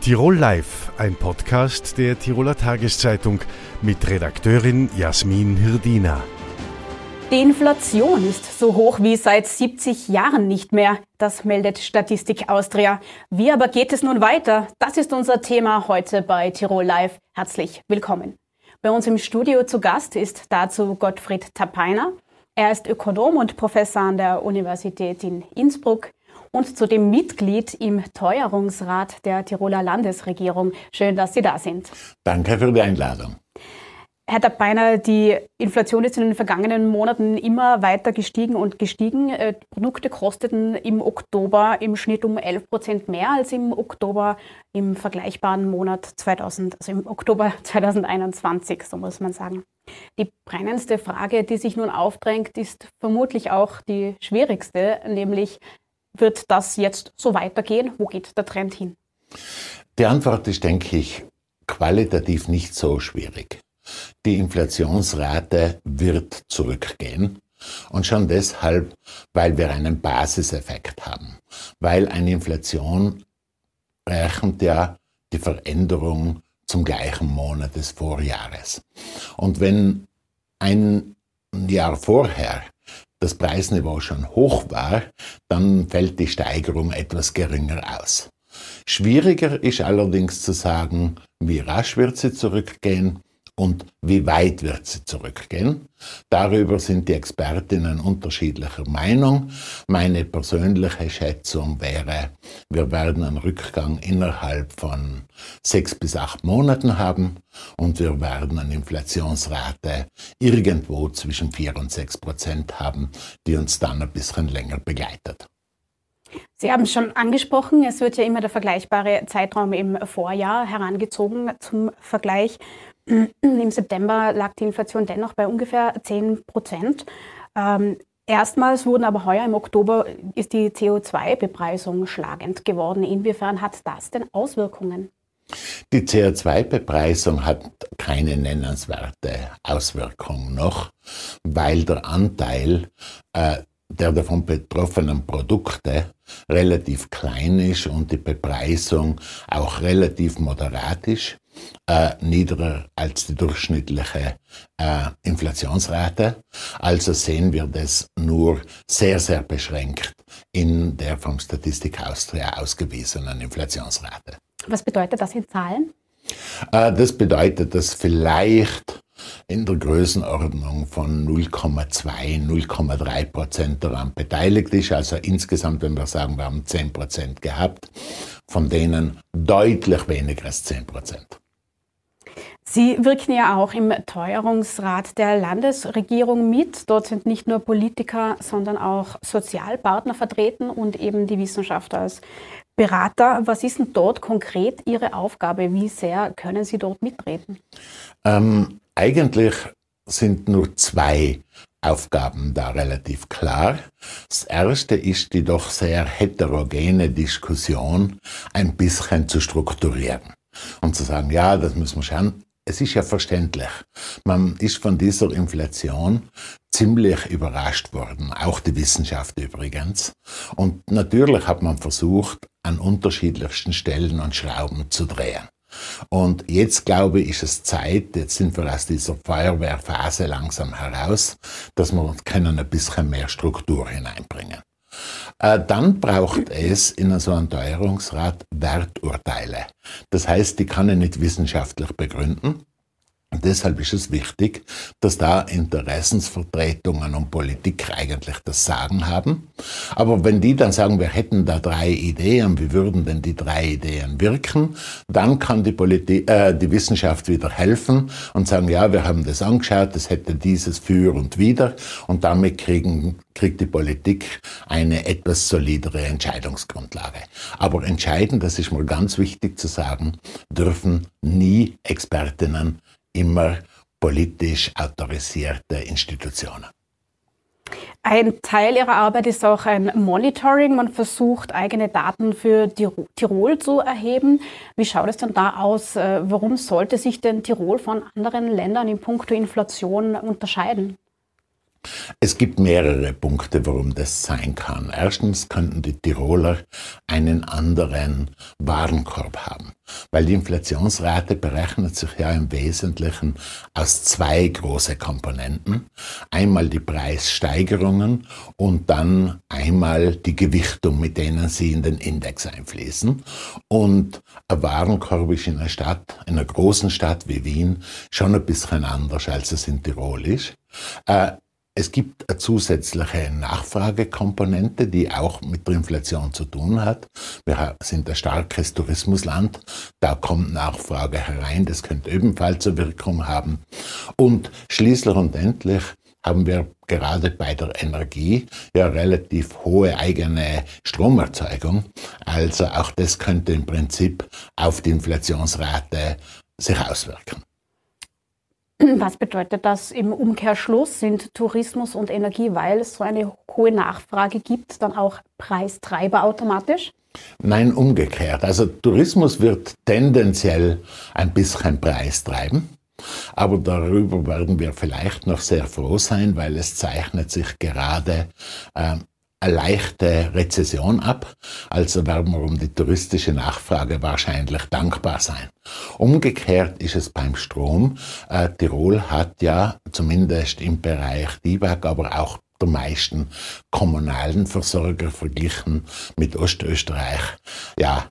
Tirol Live, ein Podcast der Tiroler Tageszeitung mit Redakteurin Jasmin Hirdina. Die Inflation ist so hoch wie seit 70 Jahren nicht mehr. Das meldet Statistik Austria. Wie aber geht es nun weiter? Das ist unser Thema heute bei Tirol Live. Herzlich willkommen. Bei uns im Studio zu Gast ist dazu Gottfried Tapeiner. Er ist Ökonom und Professor an der Universität in Innsbruck und zudem Mitglied im Teuerungsrat der Tiroler Landesregierung. Schön, dass Sie da sind. Danke für die Einladung. Herr Dabbeiner, die Inflation ist in den vergangenen Monaten immer weiter gestiegen und gestiegen. Äh, Produkte kosteten im Oktober im Schnitt um 11 Prozent mehr als im Oktober im vergleichbaren Monat 2000, also im Oktober 2021, so muss man sagen. Die brennendste Frage, die sich nun aufdrängt, ist vermutlich auch die schwierigste, nämlich wird das jetzt so weitergehen? Wo geht der Trend hin? Die Antwort ist, denke ich, qualitativ nicht so schwierig. Die Inflationsrate wird zurückgehen. Und schon deshalb, weil wir einen Basiseffekt haben. Weil eine Inflation rechnet ja die Veränderung zum gleichen Monat des Vorjahres. Und wenn ein Jahr vorher das Preisniveau schon hoch war, dann fällt die Steigerung etwas geringer aus. Schwieriger ist allerdings zu sagen, wie rasch wird sie zurückgehen und wie weit wird sie zurückgehen. Darüber sind die Expertinnen unterschiedlicher Meinung. Meine persönliche Schätzung wäre, wir werden einen Rückgang innerhalb von sechs bis acht Monaten haben und wir werden eine Inflationsrate irgendwo zwischen vier und sechs Prozent haben, die uns dann ein bisschen länger begleitet. Sie haben es schon angesprochen, es wird ja immer der vergleichbare Zeitraum im Vorjahr herangezogen zum Vergleich. Im September lag die Inflation dennoch bei ungefähr 10 Prozent. Ähm, erstmals wurden aber heuer im Oktober ist die CO2-Bepreisung schlagend geworden. Inwiefern hat das denn Auswirkungen? Die CO2-Bepreisung hat keine nennenswerte Auswirkung noch, weil der Anteil äh, der davon betroffenen Produkte relativ klein ist und die Bepreisung auch relativ moderat ist äh, niedriger als die durchschnittliche äh, Inflationsrate. Also sehen wir das nur sehr, sehr beschränkt in der vom Statistik Austria ausgewiesenen Inflationsrate. Was bedeutet das in Zahlen? Äh, das bedeutet, dass vielleicht in der Größenordnung von 0,2, 0,3 Prozent daran beteiligt ist. Also insgesamt, wenn wir sagen, wir haben 10 Prozent gehabt, von denen deutlich weniger als 10 Prozent. Sie wirken ja auch im Teuerungsrat der Landesregierung mit. Dort sind nicht nur Politiker, sondern auch Sozialpartner vertreten und eben die Wissenschaftler als Berater. Was ist denn dort konkret Ihre Aufgabe? Wie sehr können Sie dort mitreden? Ähm, eigentlich sind nur zwei Aufgaben da relativ klar. Das erste ist die doch sehr heterogene Diskussion ein bisschen zu strukturieren und zu sagen, ja, das müssen wir schauen es ist ja verständlich. Man ist von dieser Inflation ziemlich überrascht worden, auch die Wissenschaft übrigens. Und natürlich hat man versucht, an unterschiedlichsten Stellen und Schrauben zu drehen. Und jetzt glaube ich, ist es Zeit, jetzt sind wir aus dieser Feuerwehrphase langsam heraus, dass wir können ein bisschen mehr Struktur hineinbringen. Äh, dann braucht es in so einem Teuerungsrat Werturteile. Das heißt, die kann ich nicht wissenschaftlich begründen. Deshalb ist es wichtig, dass da Interessensvertretungen und Politik eigentlich das Sagen haben. Aber wenn die dann sagen, wir hätten da drei Ideen, wie würden denn die drei Ideen wirken, dann kann die, Politik, äh, die Wissenschaft wieder helfen und sagen, ja, wir haben das angeschaut, es hätte dieses für und wieder und damit kriegen, kriegt die Politik eine etwas solidere Entscheidungsgrundlage. Aber entscheiden, das ist mal ganz wichtig zu sagen, dürfen nie Expertinnen immer politisch autorisierte Institutionen. Ein Teil Ihrer Arbeit ist auch ein Monitoring. Man versucht, eigene Daten für Tirol zu erheben. Wie schaut es denn da aus? Äh, warum sollte sich denn Tirol von anderen Ländern in puncto Inflation unterscheiden? Es gibt mehrere Punkte, warum das sein kann. Erstens könnten die Tiroler einen anderen Warenkorb haben, weil die Inflationsrate berechnet sich ja im Wesentlichen aus zwei große Komponenten. Einmal die Preissteigerungen und dann einmal die Gewichtung, mit denen sie in den Index einfließen. Und ein Warenkorb ist in einer Stadt, in einer großen Stadt wie Wien, schon ein bisschen anders, als es in Tirol ist. Es gibt eine zusätzliche Nachfragekomponente, die auch mit der Inflation zu tun hat. Wir sind ein starkes Tourismusland. Da kommt Nachfrage herein. Das könnte ebenfalls eine Wirkung haben. Und schließlich und endlich haben wir gerade bei der Energie ja relativ hohe eigene Stromerzeugung. Also auch das könnte im Prinzip auf die Inflationsrate sich auswirken. Was bedeutet das im Umkehrschluss? Sind Tourismus und Energie, weil es so eine hohe Nachfrage gibt, dann auch Preistreiber automatisch? Nein, umgekehrt. Also Tourismus wird tendenziell ein bisschen Preis treiben. Aber darüber werden wir vielleicht noch sehr froh sein, weil es zeichnet sich gerade äh, eine leichte Rezession ab, also werden wir um die touristische Nachfrage wahrscheinlich dankbar sein. Umgekehrt ist es beim Strom. Äh, Tirol hat ja zumindest im Bereich DIBAG, aber auch der meisten kommunalen Versorger verglichen mit Ostösterreich, ja,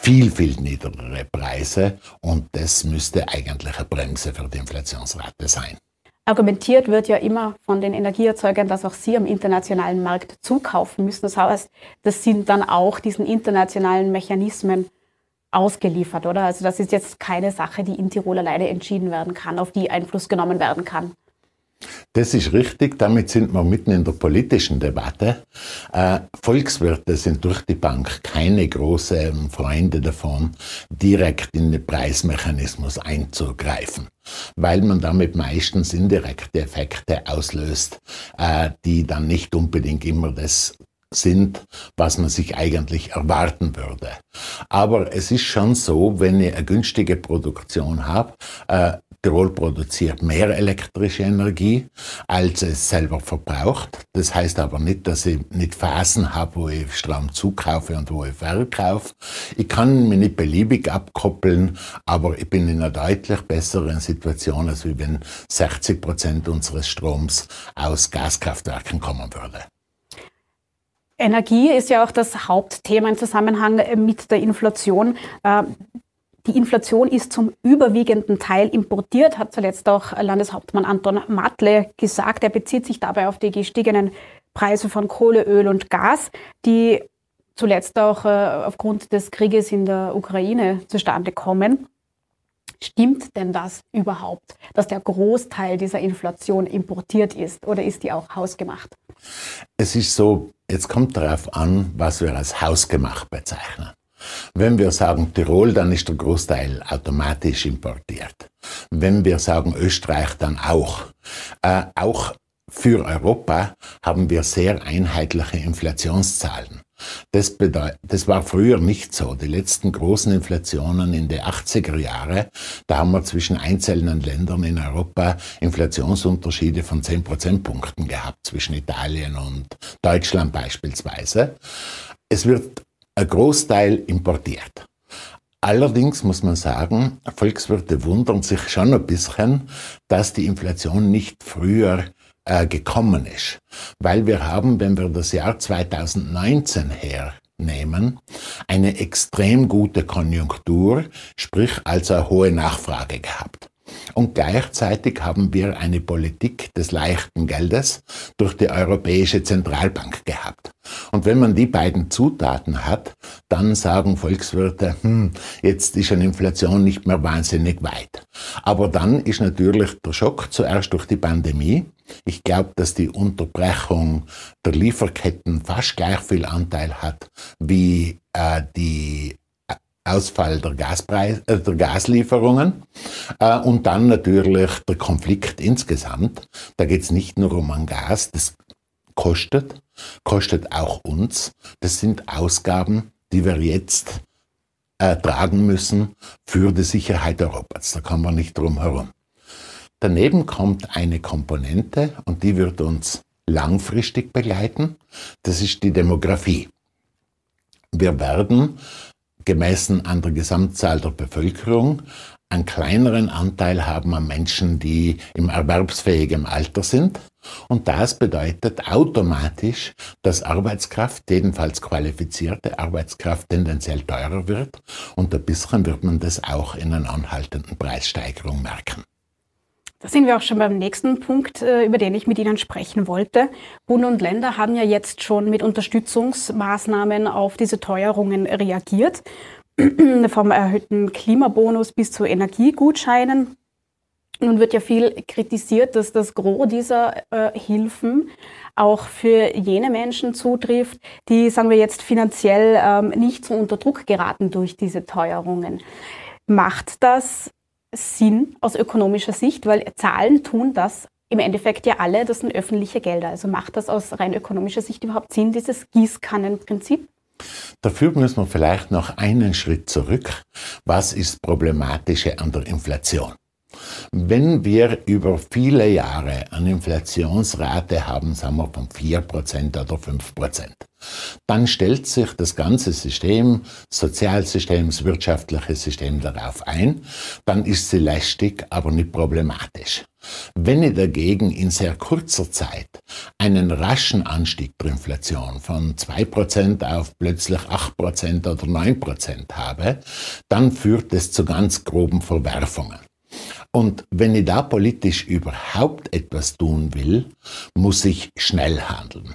viel, viel niedrigere Preise und das müsste eigentlich eine Bremse für die Inflationsrate sein. Argumentiert wird ja immer von den Energieerzeugern, dass auch sie am internationalen Markt zukaufen müssen. Das heißt, das sind dann auch diesen internationalen Mechanismen ausgeliefert, oder? Also das ist jetzt keine Sache, die in Tirol alleine entschieden werden kann, auf die Einfluss genommen werden kann. Das ist richtig, damit sind wir mitten in der politischen Debatte. Äh, Volkswirte sind durch die Bank keine großen Freunde davon, direkt in den Preismechanismus einzugreifen, weil man damit meistens indirekte Effekte auslöst, äh, die dann nicht unbedingt immer das sind, was man sich eigentlich erwarten würde. Aber es ist schon so, wenn ich eine günstige Produktion habe, äh, Tirol produziert mehr elektrische Energie, als es selber verbraucht. Das heißt aber nicht, dass ich nicht Phasen habe, wo ich Strom zukaufe und wo ich verkaufe. Ich kann mich nicht beliebig abkoppeln, aber ich bin in einer deutlich besseren Situation, als wenn 60 Prozent unseres Stroms aus Gaskraftwerken kommen würde. Energie ist ja auch das Hauptthema im Zusammenhang mit der Inflation. Die Inflation ist zum überwiegenden Teil importiert, hat zuletzt auch Landeshauptmann Anton Matle gesagt. Er bezieht sich dabei auf die gestiegenen Preise von Kohle, Öl und Gas, die zuletzt auch äh, aufgrund des Krieges in der Ukraine zustande kommen. Stimmt denn das überhaupt, dass der Großteil dieser Inflation importiert ist oder ist die auch hausgemacht? Es ist so, jetzt kommt darauf an, was wir als hausgemacht bezeichnen. Wenn wir sagen Tirol, dann ist der Großteil automatisch importiert. Wenn wir sagen Österreich, dann auch. Äh, auch für Europa haben wir sehr einheitliche Inflationszahlen. Das, das war früher nicht so. Die letzten großen Inflationen in den 80er Jahren, da haben wir zwischen einzelnen Ländern in Europa Inflationsunterschiede von 10 Prozentpunkten gehabt, zwischen Italien und Deutschland beispielsweise. Es wird ein Großteil importiert. Allerdings muss man sagen, Volkswirte wundern sich schon ein bisschen, dass die Inflation nicht früher äh, gekommen ist. Weil wir haben, wenn wir das Jahr 2019 hernehmen, eine extrem gute Konjunktur, sprich also eine hohe Nachfrage gehabt. Und gleichzeitig haben wir eine Politik des leichten Geldes durch die Europäische Zentralbank gehabt. Und wenn man die beiden Zutaten hat, dann sagen Volkswirte, hm, jetzt ist eine Inflation nicht mehr wahnsinnig weit. Aber dann ist natürlich der Schock zuerst durch die Pandemie. Ich glaube, dass die Unterbrechung der Lieferketten fast gleich viel Anteil hat wie äh, die Ausfall der, Gaspreis, äh, der Gaslieferungen äh, und dann natürlich der Konflikt insgesamt. Da geht es nicht nur um ein Gas, das kostet, kostet auch uns. Das sind Ausgaben, die wir jetzt äh, tragen müssen für die Sicherheit Europas. Da kommen wir nicht drum herum. Daneben kommt eine Komponente und die wird uns langfristig begleiten. Das ist die Demografie. Wir werden gemessen an der Gesamtzahl der Bevölkerung einen kleineren Anteil haben an Menschen, die im erwerbsfähigen Alter sind. Und das bedeutet automatisch, dass Arbeitskraft, jedenfalls qualifizierte Arbeitskraft, tendenziell teurer wird. Und ein bisschen wird man das auch in einer anhaltenden Preissteigerung merken. Da sind wir auch schon beim nächsten Punkt, äh, über den ich mit Ihnen sprechen wollte. Bund und Länder haben ja jetzt schon mit Unterstützungsmaßnahmen auf diese Teuerungen reagiert. Vom erhöhten Klimabonus bis zu Energiegutscheinen. Nun wird ja viel kritisiert, dass das Gros dieser äh, Hilfen auch für jene Menschen zutrifft, die, sagen wir jetzt, finanziell ähm, nicht so unter Druck geraten durch diese Teuerungen. Macht das Sinn aus ökonomischer Sicht, weil Zahlen tun das im Endeffekt ja alle, das sind öffentliche Gelder. Also macht das aus rein ökonomischer Sicht überhaupt Sinn, dieses Gießkannenprinzip? Dafür müssen wir vielleicht noch einen Schritt zurück. Was ist problematische an der Inflation? Wenn wir über viele Jahre eine Inflationsrate haben, sagen wir von 4% oder 5%, dann stellt sich das ganze System, Sozialsystem, das wirtschaftliche System darauf ein, dann ist sie lästig, aber nicht problematisch. Wenn ich dagegen in sehr kurzer Zeit einen raschen Anstieg der Inflation von 2% auf plötzlich 8% oder 9% habe, dann führt es zu ganz groben Verwerfungen. Und wenn ich da politisch überhaupt etwas tun will, muss ich schnell handeln.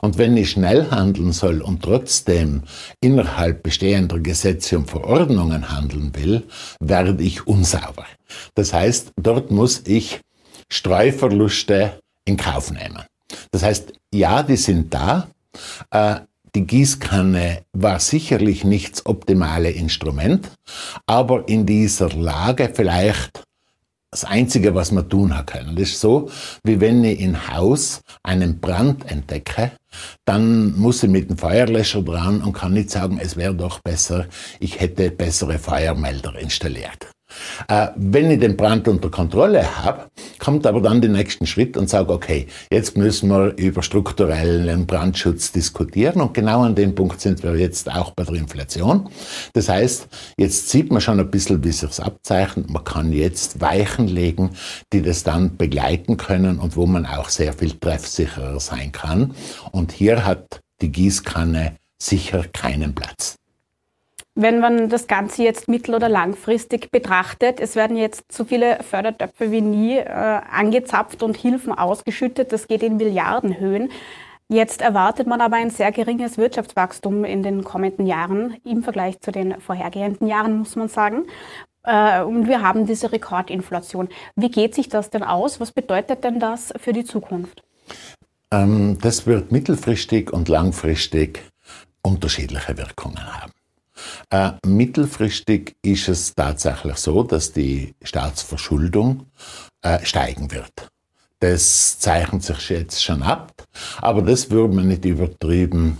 Und wenn ich schnell handeln soll und trotzdem innerhalb bestehender Gesetze und Verordnungen handeln will, werde ich unsauber. Das heißt, dort muss ich Streuverluste in Kauf nehmen. Das heißt, ja, die sind da. Äh, die Gießkanne war sicherlich nicht das optimale Instrument, aber in dieser Lage vielleicht das Einzige, was man tun können. Das ist so, wie wenn ich im Haus einen Brand entdecke, dann muss ich mit dem Feuerlöscher dran und kann nicht sagen, es wäre doch besser, ich hätte bessere Feuermelder installiert. Äh, wenn ich den Brand unter Kontrolle habe, kommt aber dann der nächste Schritt und sage, okay, jetzt müssen wir über strukturellen Brandschutz diskutieren und genau an dem Punkt sind wir jetzt auch bei der Inflation. Das heißt, jetzt sieht man schon ein bisschen, wie sich abzeichnet. Man kann jetzt Weichen legen, die das dann begleiten können und wo man auch sehr viel treffsicherer sein kann. Und hier hat die Gießkanne sicher keinen Platz. Wenn man das Ganze jetzt mittel- oder langfristig betrachtet, es werden jetzt so viele Fördertöpfe wie nie äh, angezapft und Hilfen ausgeschüttet, das geht in Milliardenhöhen. Jetzt erwartet man aber ein sehr geringes Wirtschaftswachstum in den kommenden Jahren im Vergleich zu den vorhergehenden Jahren, muss man sagen. Äh, und wir haben diese Rekordinflation. Wie geht sich das denn aus? Was bedeutet denn das für die Zukunft? Ähm, das wird mittelfristig und langfristig unterschiedliche Wirkungen haben. Äh, mittelfristig ist es tatsächlich so, dass die Staatsverschuldung äh, steigen wird. Das zeichnet sich jetzt schon ab, aber das würde man nicht übertrieben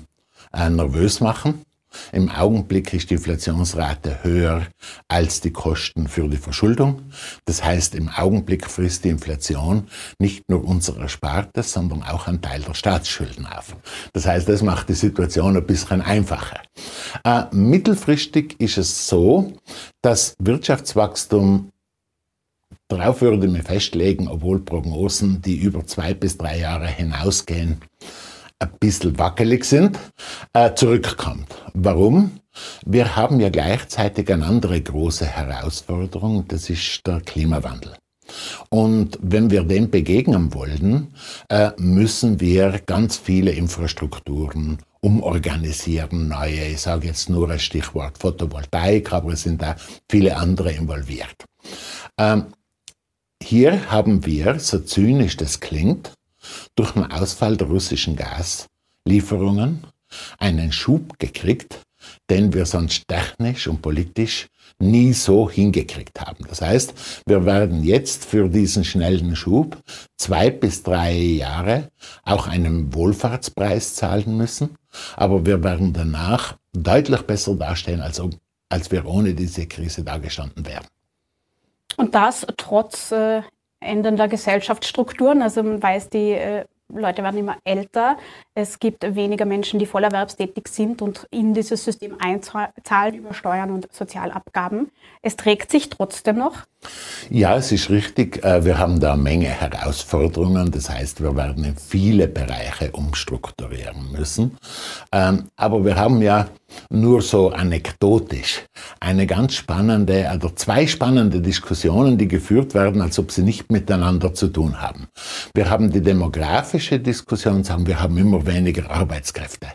äh, nervös machen. Im Augenblick ist die Inflationsrate höher als die Kosten für die Verschuldung. Das heißt, im Augenblick frisst die Inflation nicht nur unser Erspartes, sondern auch einen Teil der Staatsschulden auf. Das heißt, das macht die Situation ein bisschen einfacher. Äh, mittelfristig ist es so, dass Wirtschaftswachstum Darauf würde mir festlegen, obwohl Prognosen, die über zwei bis drei Jahre hinausgehen, ein bisschen wackelig sind, äh, zurückkommt. Warum? Wir haben ja gleichzeitig eine andere große Herausforderung, das ist der Klimawandel. Und wenn wir dem begegnen wollen, äh, müssen wir ganz viele Infrastrukturen umorganisieren, neue, ich sage jetzt nur ein Stichwort Photovoltaik, aber es sind da viele andere involviert. Ähm, hier haben wir, so zynisch das klingt, durch den Ausfall der russischen Gaslieferungen einen Schub gekriegt, den wir sonst technisch und politisch nie so hingekriegt haben. Das heißt, wir werden jetzt für diesen schnellen Schub zwei bis drei Jahre auch einen Wohlfahrtspreis zahlen müssen, aber wir werden danach deutlich besser dastehen, als, als wir ohne diese Krise dagestanden wären. Und das trotz äh, ändernder Gesellschaftsstrukturen. Also man weiß, die äh, Leute werden immer älter. Es gibt weniger Menschen, die vollerwerbstätig sind und in dieses System einzahlen über Steuern und Sozialabgaben. Es trägt sich trotzdem noch. Ja, es ist richtig. Äh, wir haben da eine Menge Herausforderungen. Das heißt, wir werden in viele Bereiche umstrukturieren müssen. Ähm, aber wir haben ja nur so anekdotisch eine ganz spannende, also zwei spannende Diskussionen, die geführt werden, als ob sie nicht miteinander zu tun haben. Wir haben die demografische Diskussion, sagen wir haben immer weniger Arbeitskräfte.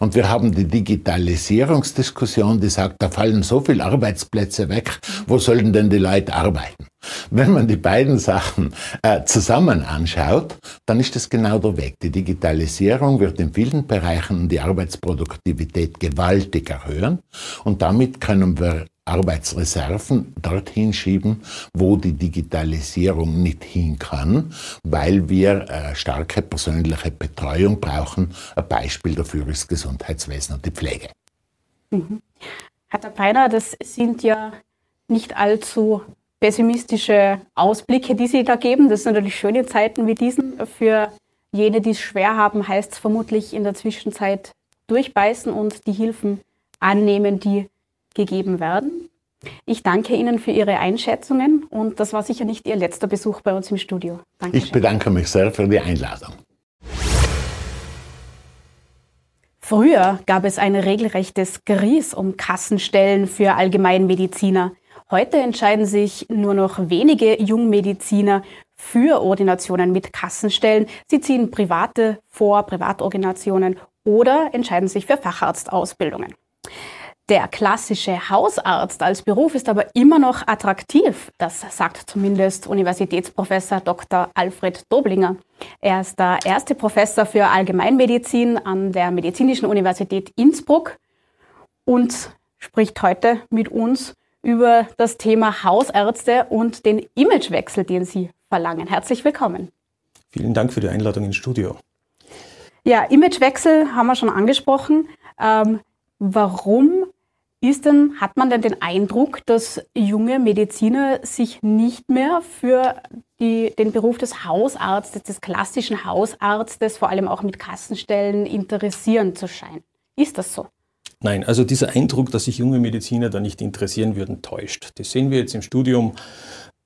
Und wir haben die Digitalisierungsdiskussion, die sagt, da fallen so viele Arbeitsplätze weg, wo sollen denn die Leute arbeiten? Wenn man die beiden Sachen äh, zusammen anschaut, dann ist das genau der Weg. Die Digitalisierung wird in vielen Bereichen die Arbeitsproduktivität gewaltig erhöhen und damit können wir Arbeitsreserven dorthin schieben, wo die Digitalisierung nicht hin kann, weil wir äh, starke persönliche Betreuung brauchen. Ein Beispiel dafür ist Gesundheitswesen und die Pflege. Mhm. Herr Peiner, das sind ja nicht allzu pessimistische Ausblicke, die Sie da geben. Das sind natürlich schöne Zeiten wie diesen. Für jene, die es schwer haben, heißt es vermutlich in der Zwischenzeit durchbeißen und die Hilfen annehmen, die gegeben werden. Ich danke Ihnen für Ihre Einschätzungen und das war sicher nicht Ihr letzter Besuch bei uns im Studio. Dankeschön. Ich bedanke mich sehr für die Einladung. Früher gab es ein regelrechtes Gries um Kassenstellen für Allgemeinmediziner. Heute entscheiden sich nur noch wenige Jungmediziner für Ordinationen mit Kassenstellen. Sie ziehen private vor, Privatordinationen oder entscheiden sich für Facharztausbildungen. Der klassische Hausarzt als Beruf ist aber immer noch attraktiv. Das sagt zumindest Universitätsprofessor Dr. Alfred Doblinger. Er ist der erste Professor für Allgemeinmedizin an der Medizinischen Universität Innsbruck und spricht heute mit uns über das Thema Hausärzte und den Imagewechsel, den Sie verlangen. Herzlich willkommen. Vielen Dank für die Einladung ins Studio. Ja, Imagewechsel haben wir schon angesprochen. Ähm, warum ist denn, hat man denn den Eindruck, dass junge Mediziner sich nicht mehr für die, den Beruf des Hausarztes, des klassischen Hausarztes, vor allem auch mit Kassenstellen, interessieren zu scheinen? Ist das so? Nein, also dieser Eindruck, dass sich junge Mediziner da nicht interessieren würden, täuscht. Das sehen wir jetzt im Studium,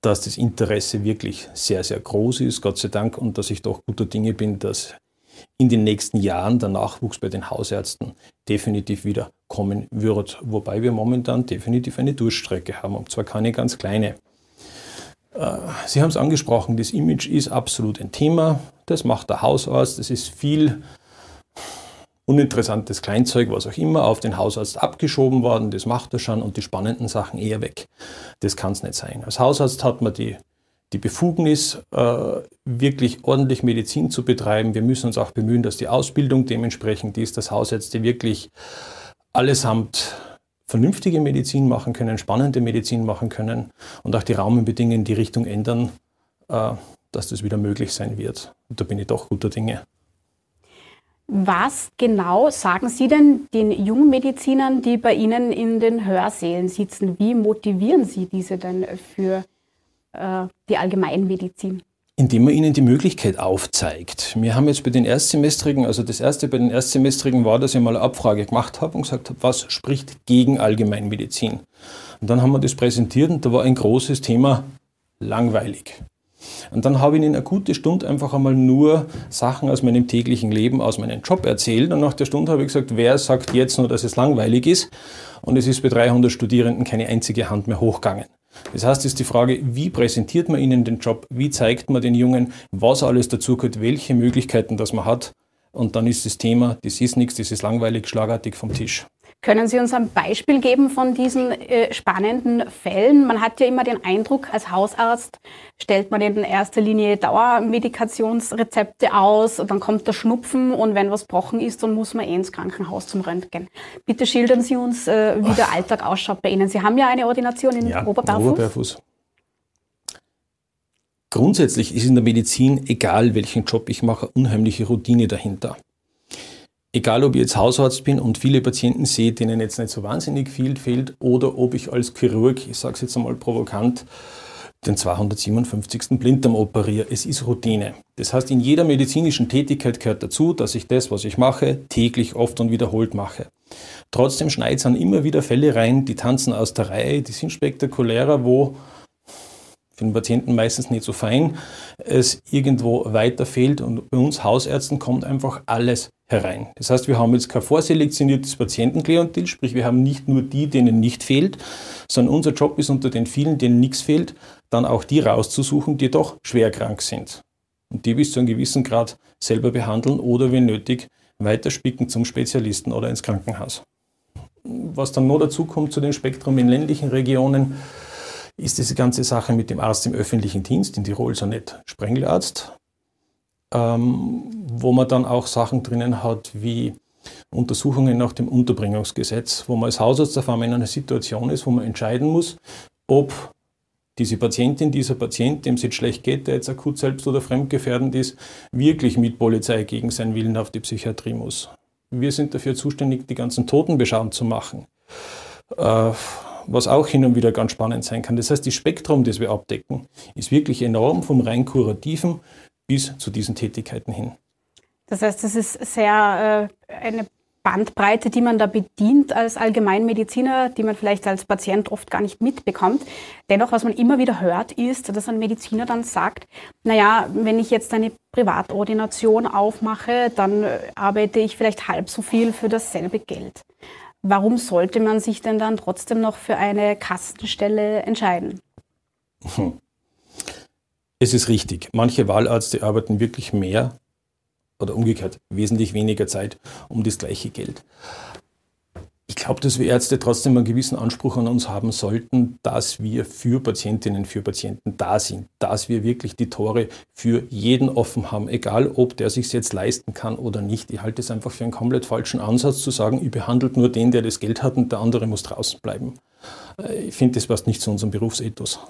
dass das Interesse wirklich sehr, sehr groß ist, Gott sei Dank, und dass ich doch guter Dinge bin, dass in den nächsten Jahren der Nachwuchs bei den Hausärzten definitiv wieder kommen wird. Wobei wir momentan definitiv eine Durchstrecke haben, und zwar keine ganz kleine. Äh, Sie haben es angesprochen, das Image ist absolut ein Thema. Das macht der Hausarzt. Das ist viel uninteressantes Kleinzeug, was auch immer, auf den Hausarzt abgeschoben worden, das macht er schon und die spannenden Sachen eher weg. Das kann es nicht sein. Als Hausarzt hat man die, die Befugnis, äh, wirklich ordentlich Medizin zu betreiben. Wir müssen uns auch bemühen, dass die Ausbildung dementsprechend ist, dass Hausärzte wirklich allesamt vernünftige Medizin machen können, spannende Medizin machen können und auch die Rahmenbedingungen in die Richtung ändern, äh, dass das wieder möglich sein wird. Und da bin ich doch guter Dinge. Was genau sagen Sie denn den jungen Medizinern, die bei Ihnen in den Hörsälen sitzen? Wie motivieren Sie diese denn für die Allgemeinmedizin? Indem man ihnen die Möglichkeit aufzeigt. Wir haben jetzt bei den Erstsemestrigen, also das erste bei den Erstsemestrigen war, dass ich mal eine Abfrage gemacht habe und gesagt habe, was spricht gegen Allgemeinmedizin? Und dann haben wir das präsentiert und da war ein großes Thema langweilig. Und dann habe ich ihnen eine gute Stunde einfach einmal nur Sachen aus meinem täglichen Leben, aus meinem Job erzählt. Und nach der Stunde habe ich gesagt, wer sagt jetzt nur, dass es langweilig ist? Und es ist bei 300 Studierenden keine einzige Hand mehr hochgegangen. Das heißt, es ist die Frage, wie präsentiert man ihnen den Job? Wie zeigt man den Jungen, was alles dazu gehört, welche Möglichkeiten das man hat? Und dann ist das Thema, das ist nichts, das ist langweilig, schlagartig vom Tisch. Können Sie uns ein Beispiel geben von diesen äh, spannenden Fällen? Man hat ja immer den Eindruck, als Hausarzt stellt man in erster Linie Dauermedikationsrezepte aus, dann kommt der Schnupfen und wenn was brochen ist, dann muss man eh ins Krankenhaus zum Röntgen. Bitte schildern Sie uns, äh, wie der Alltag ausschaut bei Ihnen. Sie haben ja eine Ordination in ja, Oberbarfuß. Oberbarfuß. Grundsätzlich ist in der Medizin, egal welchen Job ich mache, unheimliche Routine dahinter egal ob ich jetzt Hausarzt bin und viele Patienten sehe, denen jetzt nicht so wahnsinnig viel fehlt, oder ob ich als Chirurg, ich sage es jetzt einmal provokant, den 257. Blinddarm operiere. Es ist Routine. Das heißt, in jeder medizinischen Tätigkeit gehört dazu, dass ich das, was ich mache, täglich oft und wiederholt mache. Trotzdem schneit es an immer wieder Fälle rein, die tanzen aus der Reihe, die sind spektakulärer, wo für den Patienten meistens nicht so fein, es irgendwo weiter fehlt und bei uns Hausärzten kommt einfach alles herein. Das heißt, wir haben jetzt kein vorselektioniertes Patientenklientel, sprich wir haben nicht nur die, denen nicht fehlt, sondern unser Job ist unter den vielen, denen nichts fehlt, dann auch die rauszusuchen, die doch schwer krank sind. Und die bis zu einem gewissen Grad selber behandeln oder wenn nötig weiterspicken zum Spezialisten oder ins Krankenhaus. Was dann noch dazu kommt zu dem Spektrum in ländlichen Regionen, ist diese ganze Sache mit dem Arzt im öffentlichen Dienst, in Tirol so nicht Sprengelarzt, ähm, wo man dann auch Sachen drinnen hat wie Untersuchungen nach dem Unterbringungsgesetz, wo man als Hausarzt auf einmal in einer Situation ist, wo man entscheiden muss, ob diese Patientin, dieser Patient, dem es jetzt schlecht geht, der jetzt akut selbst- oder fremdgefährdend ist, wirklich mit Polizei gegen seinen Willen auf die Psychiatrie muss. Wir sind dafür zuständig, die ganzen Toten beschauend zu machen. Äh, was auch hin und wieder ganz spannend sein kann. Das heißt, das Spektrum, das wir abdecken, ist wirklich enorm vom rein kurativen bis zu diesen Tätigkeiten hin. Das heißt, das ist sehr äh, eine Bandbreite, die man da bedient als Allgemeinmediziner, die man vielleicht als Patient oft gar nicht mitbekommt. Dennoch, was man immer wieder hört, ist, dass ein Mediziner dann sagt, naja, wenn ich jetzt eine Privatordination aufmache, dann äh, arbeite ich vielleicht halb so viel für dasselbe Geld. Warum sollte man sich denn dann trotzdem noch für eine Kassenstelle entscheiden? Es ist richtig. Manche Wahlärzte arbeiten wirklich mehr oder umgekehrt wesentlich weniger Zeit um das gleiche Geld ich glaube, dass wir Ärzte trotzdem einen gewissen Anspruch an uns haben sollten, dass wir für Patientinnen, für Patienten da sind, dass wir wirklich die Tore für jeden offen haben, egal ob der sich jetzt leisten kann oder nicht. Ich halte es einfach für einen komplett falschen Ansatz zu sagen, ich behandle nur den, der das Geld hat und der andere muss draußen bleiben. Äh, ich finde, das passt nicht zu unserem Berufsethos.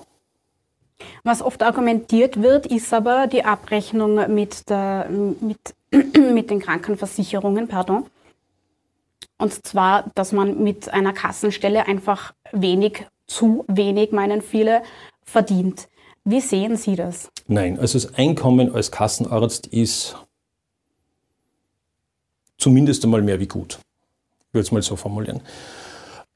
Was oft argumentiert wird, ist aber die Abrechnung mit, der, mit, mit den Krankenversicherungen, pardon. Und zwar, dass man mit einer Kassenstelle einfach wenig, zu wenig, meinen viele, verdient. Wie sehen Sie das? Nein, also das Einkommen als Kassenarzt ist zumindest einmal mehr wie gut. Ich würde es mal so formulieren.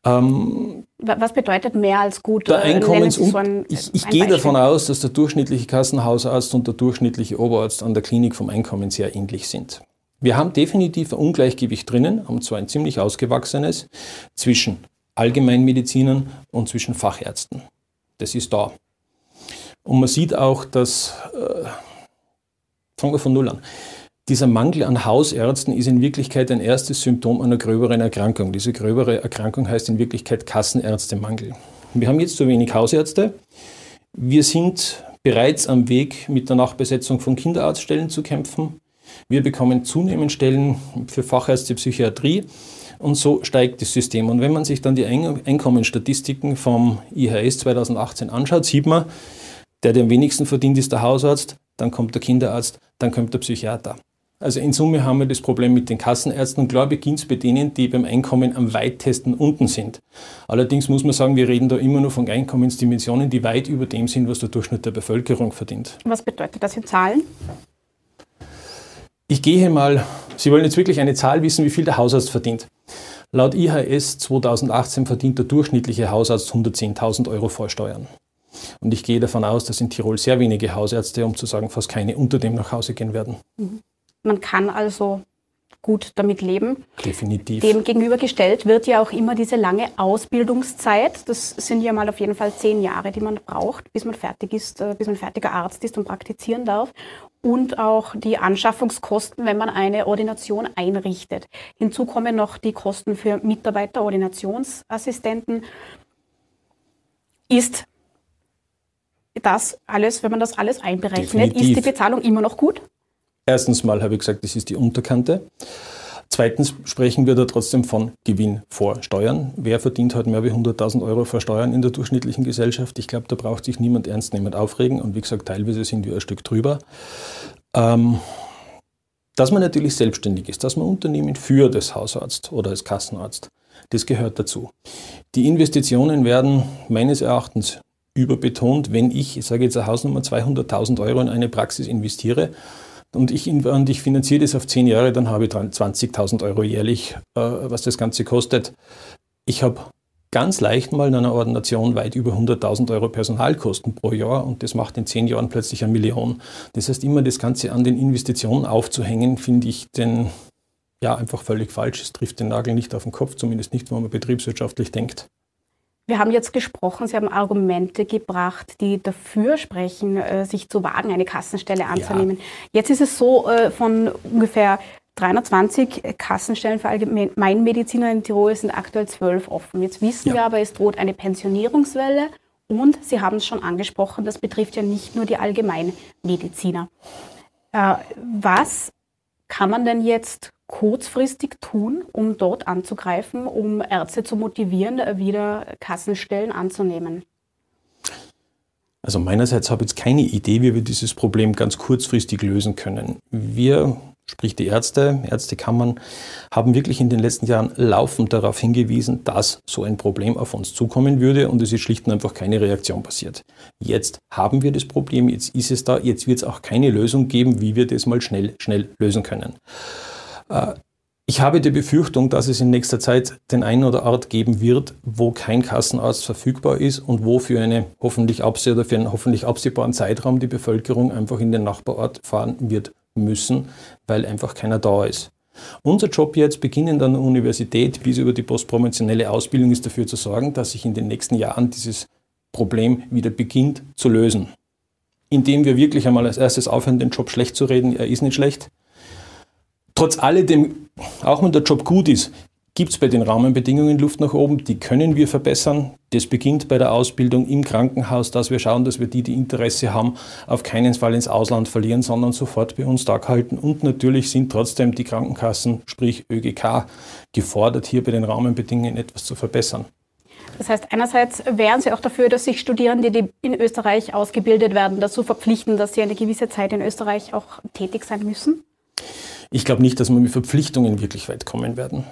Ähm, Was bedeutet mehr als gut? Der äh, Einkommens so ein, ich, ich gehe davon aus, dass der durchschnittliche Kassenhausarzt und der durchschnittliche Oberarzt an der Klinik vom Einkommen sehr ähnlich sind. Wir haben definitiv ein Ungleichgewicht drinnen, haben zwar ein ziemlich ausgewachsenes, zwischen Allgemeinmedizinern und zwischen Fachärzten. Das ist da. Und man sieht auch, dass, äh, fangen wir von Null an, dieser Mangel an Hausärzten ist in Wirklichkeit ein erstes Symptom einer gröberen Erkrankung. Diese gröbere Erkrankung heißt in Wirklichkeit Kassenärztemangel. Wir haben jetzt zu wenig Hausärzte. Wir sind bereits am Weg, mit der Nachbesetzung von Kinderarztstellen zu kämpfen. Wir bekommen zunehmend Stellen für Fachärzte Psychiatrie und so steigt das System. Und wenn man sich dann die Einkommensstatistiken vom IHS 2018 anschaut, sieht man, der, der am wenigsten verdient, ist der Hausarzt, dann kommt der Kinderarzt, dann kommt der Psychiater. Also in Summe haben wir das Problem mit den Kassenärzten und klar beginnt es bei denen, die beim Einkommen am weitesten unten sind. Allerdings muss man sagen, wir reden da immer nur von Einkommensdimensionen, die weit über dem sind, was der Durchschnitt der Bevölkerung verdient. Was bedeutet das in Zahlen? Ich gehe mal, Sie wollen jetzt wirklich eine Zahl wissen, wie viel der Hausarzt verdient. Laut IHS 2018 verdient der durchschnittliche Hausarzt 110.000 Euro vor Steuern. Und ich gehe davon aus, dass in Tirol sehr wenige Hausärzte, um zu sagen fast keine, unter dem nach Hause gehen werden. Mhm. Man kann also gut damit leben. Definitiv. Dem gegenübergestellt wird ja auch immer diese lange Ausbildungszeit. Das sind ja mal auf jeden Fall zehn Jahre, die man braucht, bis man fertig ist, äh, bis man fertiger Arzt ist und praktizieren darf und auch die Anschaffungskosten, wenn man eine Ordination einrichtet. Hinzu kommen noch die Kosten für Mitarbeiter, Ordinationsassistenten. Ist das alles, wenn man das alles einberechnet, Definitiv. ist die Bezahlung immer noch gut? Erstens mal habe ich gesagt, das ist die Unterkante. Zweitens sprechen wir da trotzdem von Gewinn vor Steuern. Wer verdient heute mehr wie 100.000 Euro vor Steuern in der durchschnittlichen Gesellschaft? Ich glaube, da braucht sich niemand ernst nehmend aufregen. Und wie gesagt, teilweise sind wir ein Stück drüber. Ähm, dass man natürlich selbstständig ist, dass man Unternehmen führt als Hausarzt oder als Kassenarzt, das gehört dazu. Die Investitionen werden meines Erachtens überbetont, wenn ich, ich sage jetzt eine Hausnummer, 200.000 Euro in eine Praxis investiere und ich, und ich finanziere das auf 10 Jahre, dann habe ich 20.000 Euro jährlich, äh, was das Ganze kostet. Ich habe ganz leicht mal in einer Ordination weit über 100.000 Euro Personalkosten pro Jahr und das macht in 10 Jahren plötzlich eine Million. Das heißt, immer das Ganze an den Investitionen aufzuhängen, finde ich den, ja, einfach völlig falsch. Es trifft den Nagel nicht auf den Kopf, zumindest nicht, wenn man betriebswirtschaftlich denkt. Wir haben jetzt gesprochen, Sie haben Argumente gebracht, die dafür sprechen, äh, sich zu wagen, eine Kassenstelle anzunehmen. Ja. Jetzt ist es so, äh, von ungefähr 320 Kassenstellen für Allgemeinmediziner in Tirol sind aktuell zwölf offen. Jetzt wissen ja. wir aber, es droht eine Pensionierungswelle und Sie haben es schon angesprochen, das betrifft ja nicht nur die Allgemeinmediziner. Äh, was kann man denn jetzt kurzfristig tun, um dort anzugreifen, um Ärzte zu motivieren, wieder Kassenstellen anzunehmen? Also meinerseits habe ich jetzt keine Idee, wie wir dieses Problem ganz kurzfristig lösen können. Wir, sprich die Ärzte, Ärztekammern, haben wirklich in den letzten Jahren laufend darauf hingewiesen, dass so ein Problem auf uns zukommen würde und es ist schlicht und einfach keine Reaktion passiert. Jetzt haben wir das Problem, jetzt ist es da, jetzt wird es auch keine Lösung geben, wie wir das mal schnell, schnell lösen können. Äh, ich habe die Befürchtung, dass es in nächster Zeit den einen oder Art geben wird, wo kein Kassenarzt verfügbar ist und wo für, eine hoffentlich oder für einen hoffentlich absehbaren Zeitraum die Bevölkerung einfach in den Nachbarort fahren wird müssen, weil einfach keiner da ist. Unser Job jetzt, beginnend an der Universität bis über die postpromotionelle Ausbildung, ist dafür zu sorgen, dass sich in den nächsten Jahren dieses Problem wieder beginnt zu lösen. Indem wir wirklich einmal als erstes aufhören, den Job schlecht zu reden, er ist nicht schlecht, Trotz alledem, auch wenn der Job gut ist, gibt es bei den Rahmenbedingungen Luft nach oben. Die können wir verbessern. Das beginnt bei der Ausbildung im Krankenhaus, dass wir schauen, dass wir die, die Interesse haben, auf keinen Fall ins Ausland verlieren, sondern sofort bei uns Tag halten. Und natürlich sind trotzdem die Krankenkassen, sprich ÖGK, gefordert, hier bei den Rahmenbedingungen etwas zu verbessern. Das heißt, einerseits wären Sie auch dafür, dass sich Studierende, die in Österreich ausgebildet werden, dazu verpflichten, dass sie eine gewisse Zeit in Österreich auch tätig sein müssen? Ich glaube nicht, dass wir mit Verpflichtungen wirklich weit kommen werden.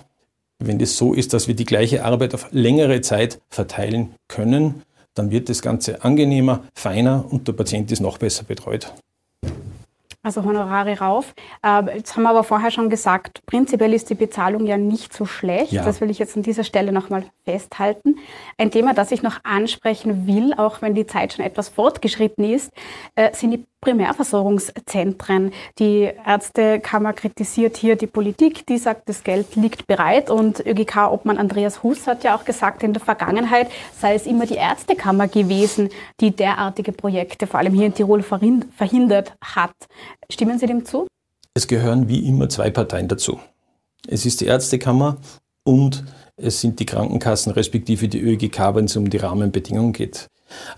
Wenn das so ist, dass wir die gleiche Arbeit auf längere Zeit verteilen können, dann wird das Ganze angenehmer, feiner und der Patient ist noch besser betreut. Also Honorare rauf. Äh, jetzt haben wir aber vorher schon gesagt, prinzipiell ist die Bezahlung ja nicht so schlecht. Ja. Das will ich jetzt an dieser Stelle nochmal festhalten. Ein Thema, das ich noch ansprechen will, auch wenn die Zeit schon etwas fortgeschritten ist, äh, sind die Primärversorgungszentren. Die Ärztekammer kritisiert hier die Politik, die sagt, das Geld liegt bereit und ÖGK-Obmann Andreas Huss hat ja auch gesagt, in der Vergangenheit sei es immer die Ärztekammer gewesen, die derartige Projekte, vor allem hier in Tirol, verhindert hat. Stimmen Sie dem zu? Es gehören wie immer zwei Parteien dazu. Es ist die Ärztekammer und es sind die Krankenkassen respektive die ÖGK, wenn es um die Rahmenbedingungen geht.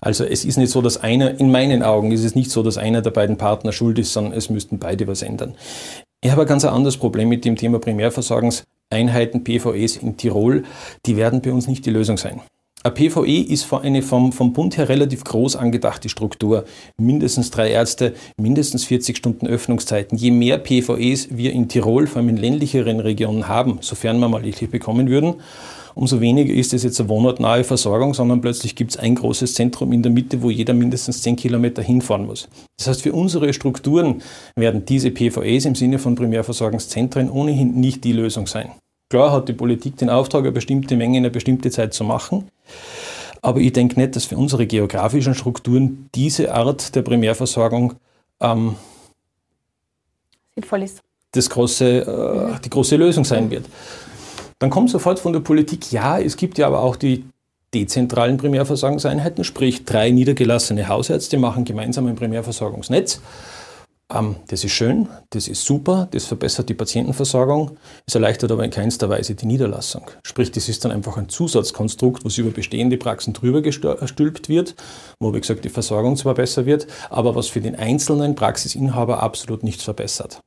Also es ist nicht so, dass einer, in meinen Augen ist es nicht so, dass einer der beiden Partner schuld ist, sondern es müssten beide was ändern. Ich habe ein ganz anderes Problem mit dem Thema Primärversorgungseinheiten, PVEs in Tirol. Die werden bei uns nicht die Lösung sein. Ein PVE ist eine vom, vom Bund her relativ groß angedachte Struktur. Mindestens drei Ärzte, mindestens 40 Stunden Öffnungszeiten. Je mehr PVEs wir in Tirol, vor allem in ländlicheren Regionen haben, sofern wir mal richtig bekommen würden, umso weniger ist es jetzt eine wohnortnahe Versorgung, sondern plötzlich gibt es ein großes Zentrum in der Mitte, wo jeder mindestens 10 Kilometer hinfahren muss. Das heißt, für unsere Strukturen werden diese PVEs im Sinne von Primärversorgungszentren ohnehin nicht die Lösung sein. Klar hat die Politik den Auftrag, eine bestimmte Menge in einer bestimmten Zeit zu machen. Aber ich denke nicht, dass für unsere geografischen Strukturen diese Art der Primärversorgung ähm, sinnvoll ist. Das große, äh, die große Lösung sein wird. Dann kommt sofort von der Politik, ja, es gibt ja aber auch die dezentralen Primärversorgungseinheiten, sprich drei niedergelassene Hausärzte machen gemeinsam ein Primärversorgungsnetz. Ähm, das ist schön, das ist super, das verbessert die Patientenversorgung, es erleichtert aber in keinster Weise die Niederlassung. Sprich, das ist dann einfach ein Zusatzkonstrukt, was über bestehende Praxen drüber gestülpt wird, wo, wie gesagt, die Versorgung zwar besser wird, aber was für den einzelnen Praxisinhaber absolut nichts verbessert.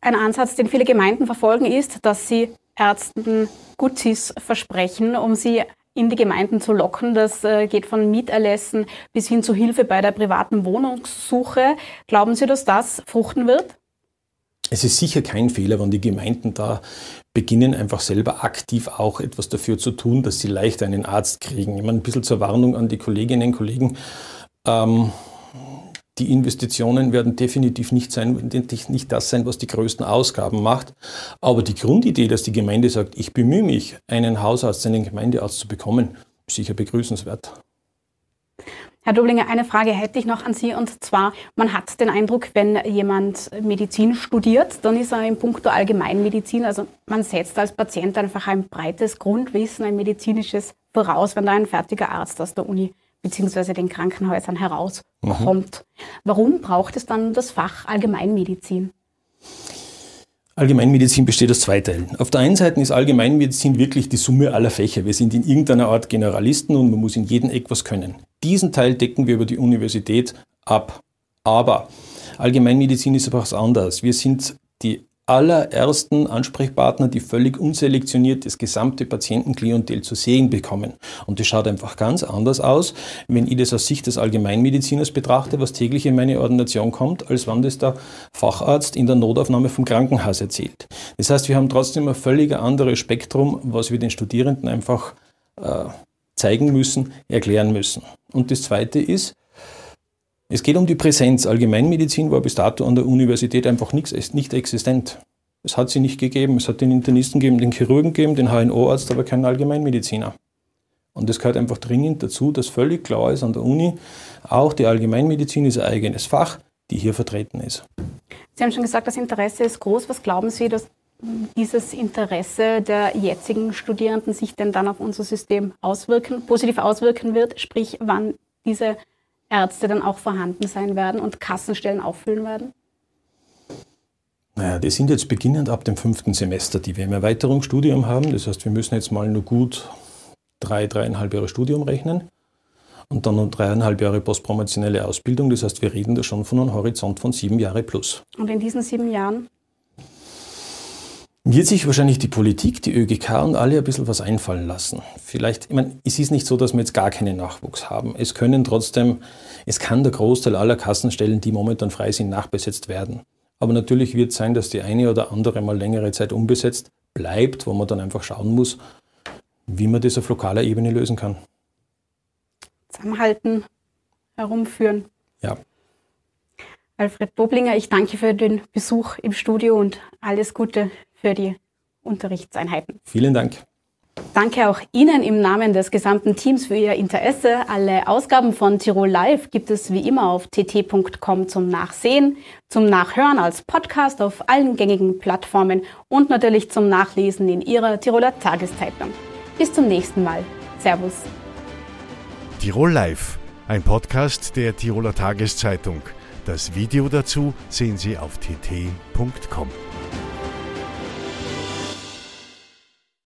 Ein Ansatz, den viele Gemeinden verfolgen, ist, dass sie Ärzten Gutsis versprechen, um sie in die Gemeinden zu locken. Das äh, geht von Mieterlässen bis hin zu Hilfe bei der privaten Wohnungssuche. Glauben Sie, dass das fruchten wird? Es ist sicher kein Fehler, wenn die Gemeinden da beginnen, einfach selber aktiv auch etwas dafür zu tun, dass sie leichter einen Arzt kriegen. Meine, ein bisschen zur Warnung an die Kolleginnen und Kollegen. Ähm, die Investitionen werden definitiv nicht, sein, nicht das sein, was die größten Ausgaben macht. Aber die Grundidee, dass die Gemeinde sagt, ich bemühe mich, einen Hausarzt, einen Gemeindearzt zu bekommen, ist sicher begrüßenswert. Herr Doblinger, eine Frage hätte ich noch an Sie und zwar, man hat den Eindruck, wenn jemand Medizin studiert, dann ist er im Punkto Allgemeinmedizin, also man setzt als Patient einfach ein breites Grundwissen, ein medizinisches voraus, wenn da ein fertiger Arzt aus der Uni bzw. den Krankenhäusern herauskommt. Mhm. Warum braucht es dann das Fach Allgemeinmedizin? Allgemeinmedizin besteht aus zwei Teilen. Auf der einen Seite ist Allgemeinmedizin wirklich die Summe aller Fächer. Wir sind in irgendeiner Art Generalisten und man muss in jedem Eck was können. Diesen Teil decken wir über die Universität ab. Aber Allgemeinmedizin ist aber was anderes. Wir sind die allerersten Ansprechpartner, die völlig unselektioniert das gesamte Patientenklientel zu sehen bekommen. Und das schaut einfach ganz anders aus, wenn ich das aus Sicht des Allgemeinmediziners betrachte, was täglich in meine Ordination kommt, als wenn das der Facharzt in der Notaufnahme vom Krankenhaus erzählt. Das heißt, wir haben trotzdem ein völlig anderes Spektrum, was wir den Studierenden einfach äh, zeigen müssen, erklären müssen. Und das Zweite ist, es geht um die Präsenz. Allgemeinmedizin war bis dato an der Universität einfach nichts, nicht existent. Es hat sie nicht gegeben. Es hat den Internisten gegeben, den Chirurgen gegeben, den HNO-Arzt, aber keinen Allgemeinmediziner. Und es gehört einfach dringend dazu, dass völlig klar ist an der Uni, auch die Allgemeinmedizin ist ein eigenes Fach, die hier vertreten ist. Sie haben schon gesagt, das Interesse ist groß. Was glauben Sie, dass dieses Interesse der jetzigen Studierenden sich denn dann auf unser System auswirken, positiv auswirken wird? Sprich, wann diese Ärzte dann auch vorhanden sein werden und Kassenstellen auffüllen werden? Naja, die sind jetzt beginnend ab dem fünften Semester, die wir im Erweiterungsstudium haben. Das heißt, wir müssen jetzt mal nur gut drei, dreieinhalb Jahre Studium rechnen und dann noch dreieinhalb Jahre postpromotionelle Ausbildung. Das heißt, wir reden da schon von einem Horizont von sieben Jahre plus. Und in diesen sieben Jahren wird sich wahrscheinlich die Politik, die ÖGK und alle ein bisschen was einfallen lassen. Vielleicht, ich meine, es ist nicht so, dass wir jetzt gar keinen Nachwuchs haben. Es können trotzdem, es kann der Großteil aller Kassenstellen, die momentan frei sind, nachbesetzt werden. Aber natürlich wird es sein, dass die eine oder andere mal längere Zeit unbesetzt bleibt, wo man dann einfach schauen muss, wie man das auf lokaler Ebene lösen kann. Zusammenhalten, herumführen. Ja. Alfred Boblinger, ich danke für den Besuch im Studio und alles Gute für die Unterrichtseinheiten. Vielen Dank. Danke auch Ihnen im Namen des gesamten Teams für Ihr Interesse. Alle Ausgaben von Tirol Live gibt es wie immer auf tt.com zum Nachsehen, zum Nachhören als Podcast auf allen gängigen Plattformen und natürlich zum Nachlesen in Ihrer Tiroler Tageszeitung. Bis zum nächsten Mal. Servus. Tirol Live, ein Podcast der Tiroler Tageszeitung. Das Video dazu sehen Sie auf tt.com.